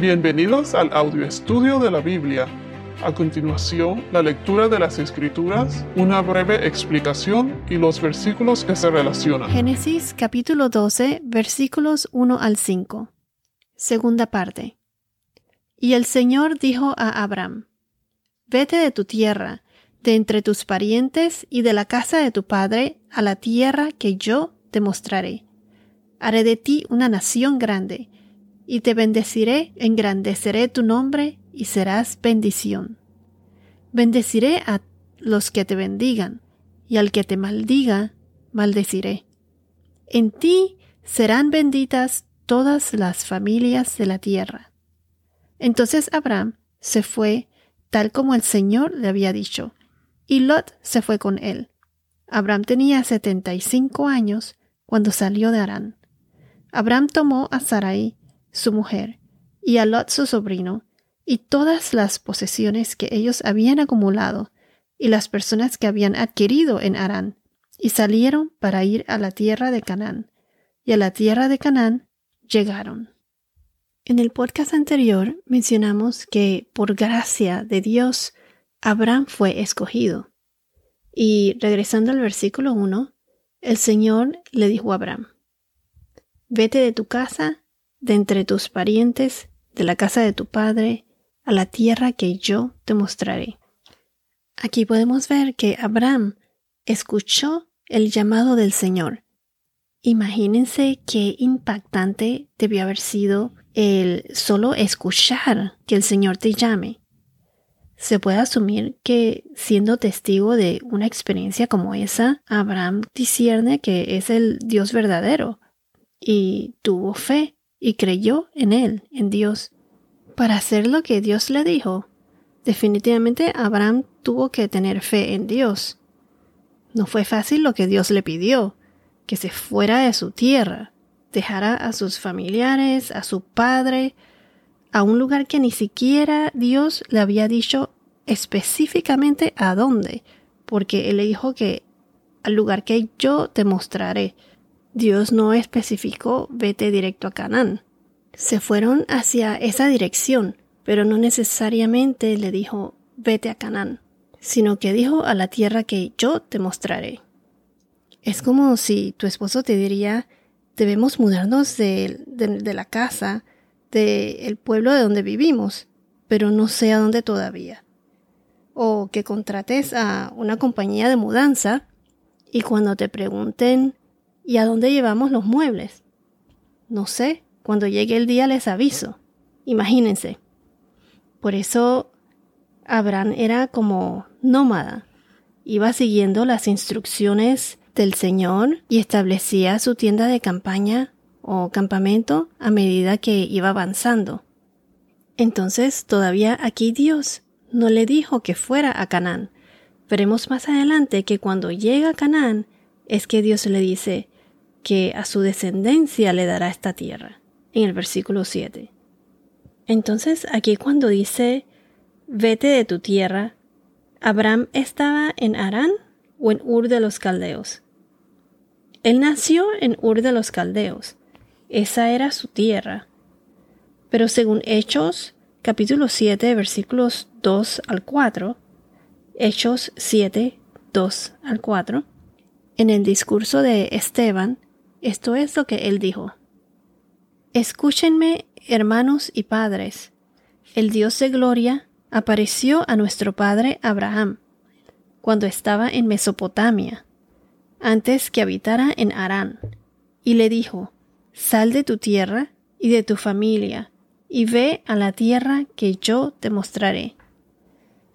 Bienvenidos al audio estudio de la Biblia. A continuación, la lectura de las Escrituras, una breve explicación y los versículos que se relacionan. Génesis capítulo 12, versículos 1 al 5. Segunda parte. Y el Señor dijo a Abraham, Vete de tu tierra, de entre tus parientes y de la casa de tu padre, a la tierra que yo te mostraré. Haré de ti una nación grande y te bendeciré, engrandeceré tu nombre y serás bendición. Bendeciré a los que te bendigan, y al que te maldiga, maldeciré. En ti serán benditas todas las familias de la tierra. Entonces Abraham se fue tal como el Señor le había dicho, y Lot se fue con él. Abraham tenía setenta y cinco años cuando salió de Arán. Abraham tomó a Sarai, su mujer, y a Lot su sobrino, y todas las posesiones que ellos habían acumulado, y las personas que habían adquirido en Arán, y salieron para ir a la tierra de Canaán, y a la tierra de Canaán llegaron. En el podcast anterior mencionamos que por gracia de Dios, Abraham fue escogido. Y regresando al versículo 1, el Señor le dijo a Abraham, Vete de tu casa de entre tus parientes, de la casa de tu padre, a la tierra que yo te mostraré. Aquí podemos ver que Abraham escuchó el llamado del Señor. Imagínense qué impactante debió haber sido el solo escuchar que el Señor te llame. Se puede asumir que siendo testigo de una experiencia como esa, Abraham discierne que es el Dios verdadero y tuvo fe y creyó en él, en Dios, para hacer lo que Dios le dijo. Definitivamente Abraham tuvo que tener fe en Dios. No fue fácil lo que Dios le pidió, que se fuera de su tierra, dejara a sus familiares, a su padre, a un lugar que ni siquiera Dios le había dicho específicamente a dónde, porque él le dijo que al lugar que yo te mostraré. Dios no especificó vete directo a Canaán. Se fueron hacia esa dirección, pero no necesariamente le dijo vete a Canaán, sino que dijo a la tierra que yo te mostraré. Es como si tu esposo te diría debemos mudarnos de, la casa, del pueblo de donde vivimos, pero no sé a dónde todavía. O que contrates a una compañía de mudanza y cuando te pregunten ¿Y a dónde llevamos los muebles? No sé, cuando llegue el día les aviso. Imagínense. Por eso Abraham era como nómada. Iba siguiendo las instrucciones del Señor y establecía su tienda de campaña o campamento a medida que iba avanzando. Entonces todavía aquí Dios no le dijo que fuera a Canaán. Veremos más adelante que cuando llega a Canaán es que Dios le dice, que a su descendencia le dará esta tierra, en el versículo 7. Entonces aquí cuando dice, vete de tu tierra, Abraham estaba en Arán o en Ur de los Caldeos. Él nació en Ur de los Caldeos, esa era su tierra. Pero según Hechos, capítulo 7, versículos 2 al 4, Hechos 7, 2 al 4, en el discurso de Esteban, esto es lo que él dijo. Escúchenme, hermanos y padres. El Dios de gloria apareció a nuestro padre Abraham cuando estaba en Mesopotamia, antes que habitara en Harán, y le dijo, Sal de tu tierra y de tu familia, y ve a la tierra que yo te mostraré.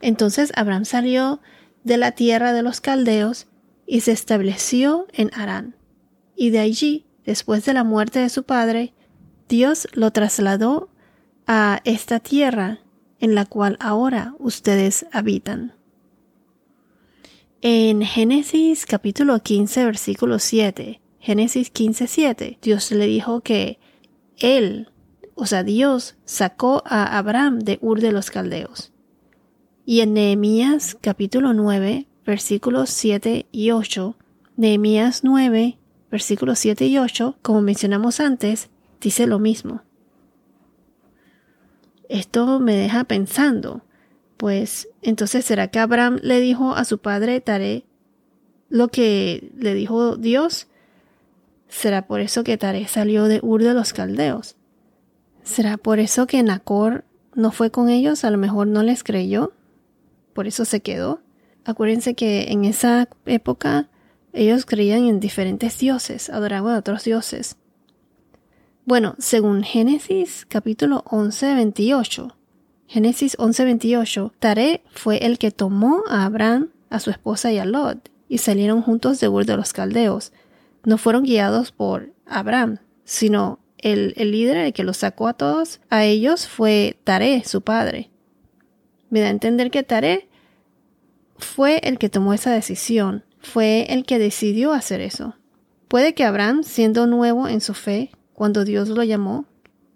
Entonces Abraham salió de la tierra de los caldeos y se estableció en Harán y de allí, después de la muerte de su padre, Dios lo trasladó a esta tierra en la cual ahora ustedes habitan. En Génesis capítulo 15 versículo 7, Génesis 15 7, Dios le dijo que él, o sea, Dios sacó a Abraham de Ur de los Caldeos. Y en Nehemías capítulo 9 versículos 7 y 8, Nehemías 9 versículos 7 y 8, como mencionamos antes, dice lo mismo. Esto me deja pensando, pues entonces ¿será que Abraham le dijo a su padre Taré lo que le dijo Dios? ¿Será por eso que Taré salió de Ur de los Caldeos? ¿Será por eso que Nacor no fue con ellos? A lo mejor no les creyó. Por eso se quedó. Acuérdense que en esa época ellos creían en diferentes dioses, adoraban a otros dioses. Bueno, según Génesis capítulo 11, 28, Génesis 11, 28, Taré fue el que tomó a Abraham, a su esposa y a Lot, y salieron juntos de Ur de los Caldeos. No fueron guiados por Abraham, sino el, el líder, el que los sacó a todos, a ellos fue Taré, su padre. Me da a entender que Taré fue el que tomó esa decisión, fue el que decidió hacer eso. Puede que Abraham, siendo nuevo en su fe, cuando Dios lo llamó,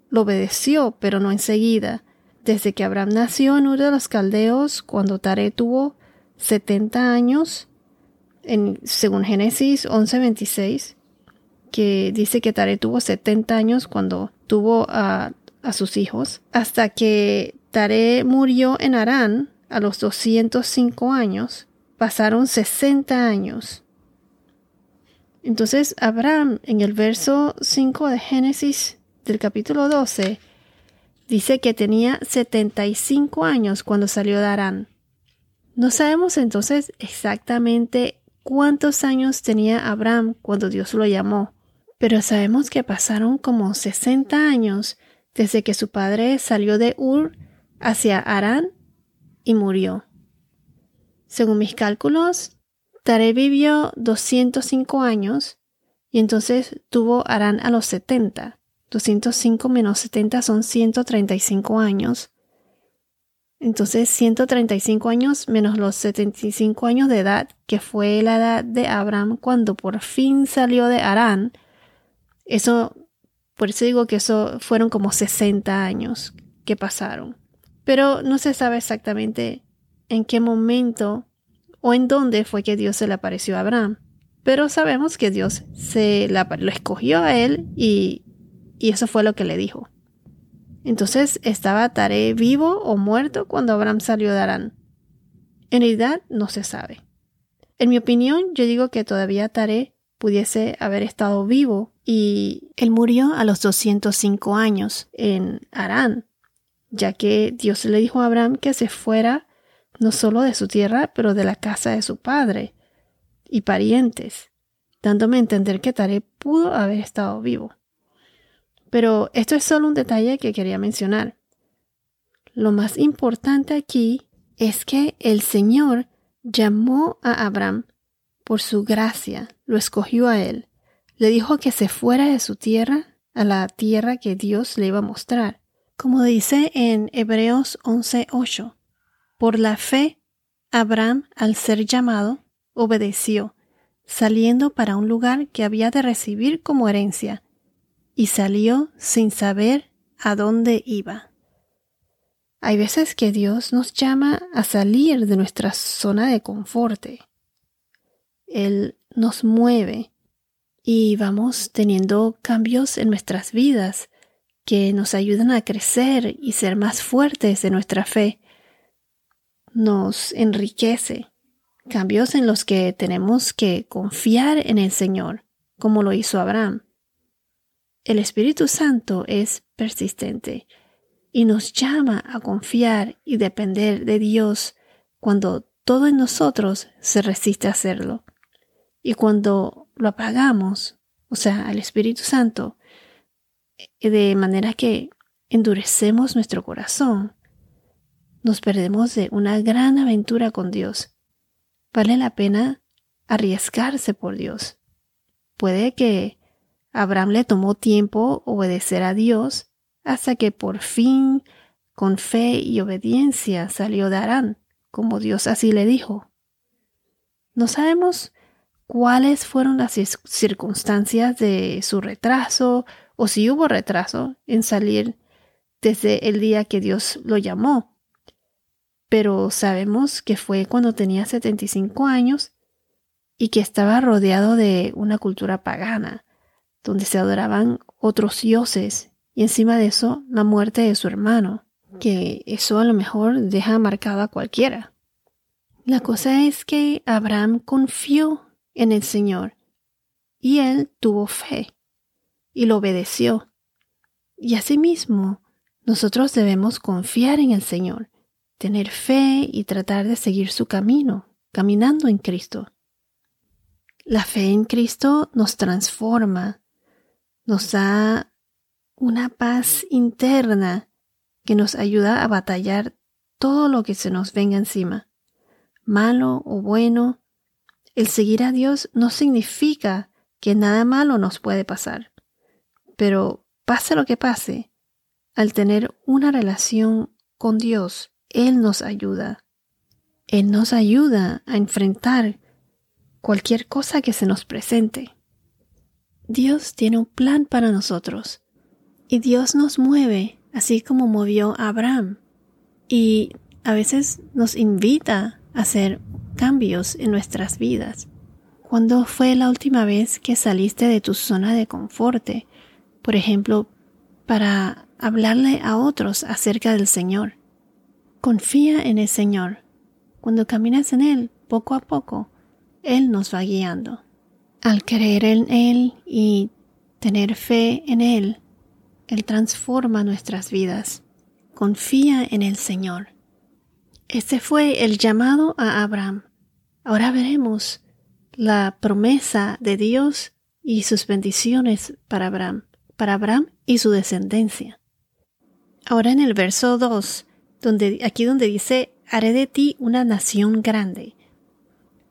lo obedeció, pero no enseguida. Desde que Abraham nació en Ur de los Caldeos, cuando Tare tuvo 70 años, en, según Génesis 11:26, que dice que Tare tuvo 70 años cuando tuvo a, a sus hijos, hasta que Tare murió en Arán, a los 205 años, pasaron 60 años. Entonces Abraham en el verso 5 de Génesis del capítulo 12 dice que tenía 75 años cuando salió de Arán. No sabemos entonces exactamente cuántos años tenía Abraham cuando Dios lo llamó, pero sabemos que pasaron como 60 años desde que su padre salió de Ur hacia Arán y murió. Según mis cálculos, Tare vivió 205 años y entonces tuvo Arán a los 70. 205 menos 70 son 135 años. Entonces 135 años menos los 75 años de edad, que fue la edad de Abraham cuando por fin salió de Arán. Eso, por eso digo que eso fueron como 60 años que pasaron pero no se sabe exactamente en qué momento o en dónde fue que Dios se le apareció a Abraham. Pero sabemos que Dios se lo escogió a él y, eso fue lo que le dijo. Entonces, ¿estaba Tare vivo o muerto cuando Abraham salió de Arán? En realidad no se sabe. En mi opinión, yo digo que todavía Tare pudiese haber estado vivo y él murió a los 205 años en Arán ya que Dios le dijo a Abraham que se fuera no solo de su tierra, pero de la casa de su padre y parientes, dándome a entender que Tare pudo haber estado vivo. Pero esto es solo un detalle que quería mencionar. Lo más importante aquí es que el Señor llamó a Abraham por su gracia, lo escogió a él, le dijo que se fuera de su tierra a la tierra que Dios le iba a mostrar como dice en Hebreos 11:8. Por la fe, Abraham, al ser llamado, obedeció, saliendo para un lugar que había de recibir como herencia, y salió sin saber a dónde iba. Hay veces que Dios nos llama a salir de nuestra zona de confort. Él nos mueve y vamos teniendo cambios en nuestras vidas que nos ayudan a crecer y ser más fuertes de nuestra fe. Nos enriquece. Cambios en los que tenemos que confiar en el Señor, como lo hizo Abraham. El Espíritu Santo es persistente y nos llama a confiar y depender de Dios cuando todo en nosotros se resiste a hacerlo. Y cuando lo apagamos, o sea, al Espíritu Santo, de manera que endurecemos nuestro corazón. Nos perdemos de una gran aventura con Dios. Vale la pena arriesgarse por Dios. Puede que Abraham le tomó tiempo obedecer a Dios hasta que por fin, con fe y obediencia, salió de Arán, como Dios así le dijo. No sabemos cuáles fueron las circunstancias de su retraso o si hubo retraso en salir desde el día que Dios lo llamó. Pero sabemos que fue cuando tenía 75 años y que estaba rodeado de una cultura pagana, donde se adoraban otros dioses y encima de eso la muerte de su hermano, que eso a lo mejor deja marcado a cualquiera. La cosa es que Abraham confió en el Señor y él tuvo fe y lo obedeció. Y asimismo, nosotros debemos confiar en el Señor, tener fe y tratar de seguir su camino, caminando en Cristo. La fe en Cristo nos transforma, nos da una paz interna que nos ayuda a batallar todo lo que se nos venga encima, malo o bueno. El seguir a Dios no significa que nada malo nos puede pasar, pero pase lo que pase, al tener una relación con Dios, Él nos ayuda. Él nos ayuda a enfrentar cualquier cosa que se nos presente. Dios tiene un plan para nosotros y Dios nos mueve así como movió a Abraham y a veces nos invita a hacer cambios en nuestras vidas. ¿Cuándo fue la última vez que saliste de tu zona de confort? Por ejemplo, para hablarle a otros acerca del Señor. Confía en el Señor. Cuando caminas en Él, poco a poco, Él nos va guiando. Al creer en Él y tener fe en Él, Él transforma nuestras vidas. Confía en el Señor. Este fue el llamado a Abraham. Ahora veremos la promesa de Dios y sus bendiciones para Abraham, para Abraham y su descendencia. Ahora en el verso 2, donde, aquí donde dice, haré de ti una nación grande.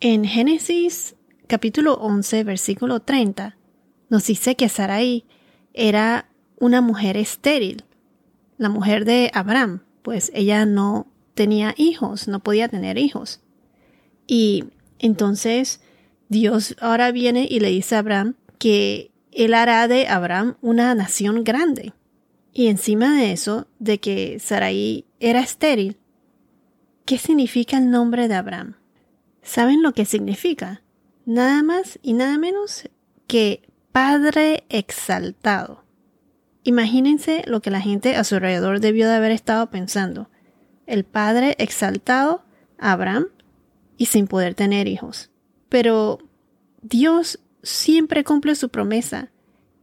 En Génesis capítulo 11, versículo 30, nos dice que Sarai era una mujer estéril, la mujer de Abraham, pues ella no tenía hijos, no podía tener hijos. Y entonces Dios ahora viene y le dice a Abraham que él hará de Abraham una nación grande. Y encima de eso, de que Sarai era estéril, ¿qué significa el nombre de Abraham? ¿Saben lo que significa? Nada más y nada menos que Padre exaltado. Imagínense lo que la gente a su alrededor debió de haber estado pensando. El Padre exaltado, Abraham, y sin poder tener hijos. Pero Dios siempre cumple su promesa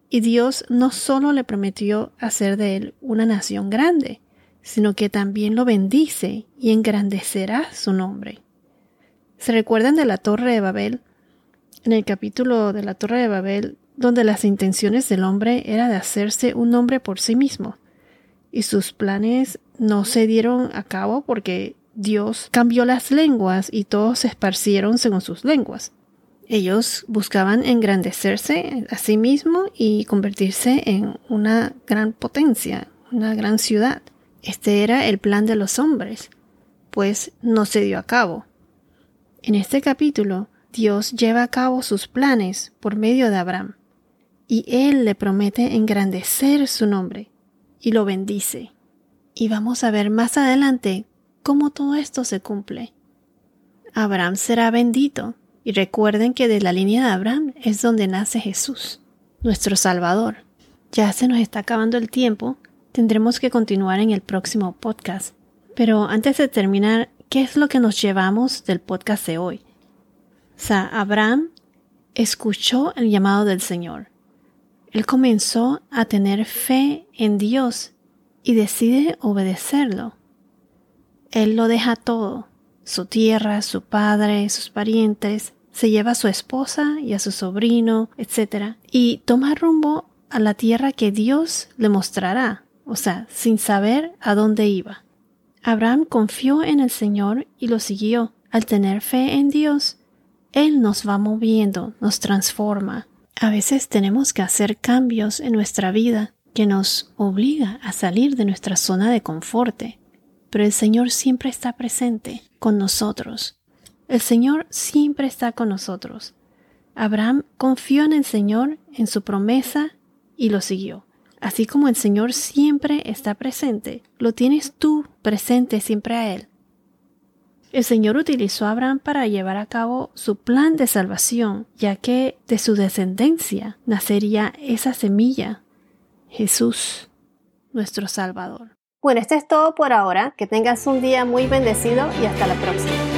y Dios no solo le prometió hacer de él una nación grande, sino que también lo bendice y engrandecerá su nombre. ¿Se recuerdan de la Torre de Babel? En el capítulo de la Torre de Babel, donde las intenciones del hombre era de hacerse un nombre por sí mismo, y sus planes no se dieron a cabo porque Dios cambió las lenguas y todos se esparcieron según sus lenguas. Ellos buscaban engrandecerse a sí mismo y convertirse en una gran potencia, una gran ciudad. Este era el plan de los hombres, pues no se dio a cabo. En este capítulo, Dios lleva a cabo sus planes por medio de Abraham, y él le promete engrandecer su nombre, y lo bendice. Y vamos a ver más adelante cómo todo esto se cumple. Abraham será bendito, y recuerden que de la línea de Abraham es donde nace Jesús, nuestro Salvador. Ya se nos está acabando el tiempo, tendremos que continuar en el próximo podcast. Pero antes de terminar, ¿qué es lo que nos llevamos del podcast de hoy? Abraham escuchó el llamado del Señor. Él comenzó a tener fe en Dios y decide obedecerlo. Él lo deja todo, su tierra, su padre, sus parientes, se lleva a su esposa y a su sobrino, etc. Y toma rumbo a la tierra que Dios le mostrará, o sea, sin saber a dónde iba. Abraham confió en el Señor y lo siguió. Al tener fe en Dios, Él nos va moviendo, nos transforma. A veces tenemos que hacer cambios en nuestra vida que nos obliga a salir de nuestra zona de confort, pero el Señor siempre está presente con nosotros. El Señor siempre está con nosotros. Abraham confió en el Señor, en su promesa, y lo siguió. Así como el Señor siempre está presente, lo tienes tú presente siempre a Él. El Señor utilizó a Abraham para llevar a cabo su plan de salvación, ya que de su descendencia nacería esa semilla, Jesús, nuestro Salvador. Bueno, esto es todo por ahora. Que tengas un día muy bendecido y hasta la próxima.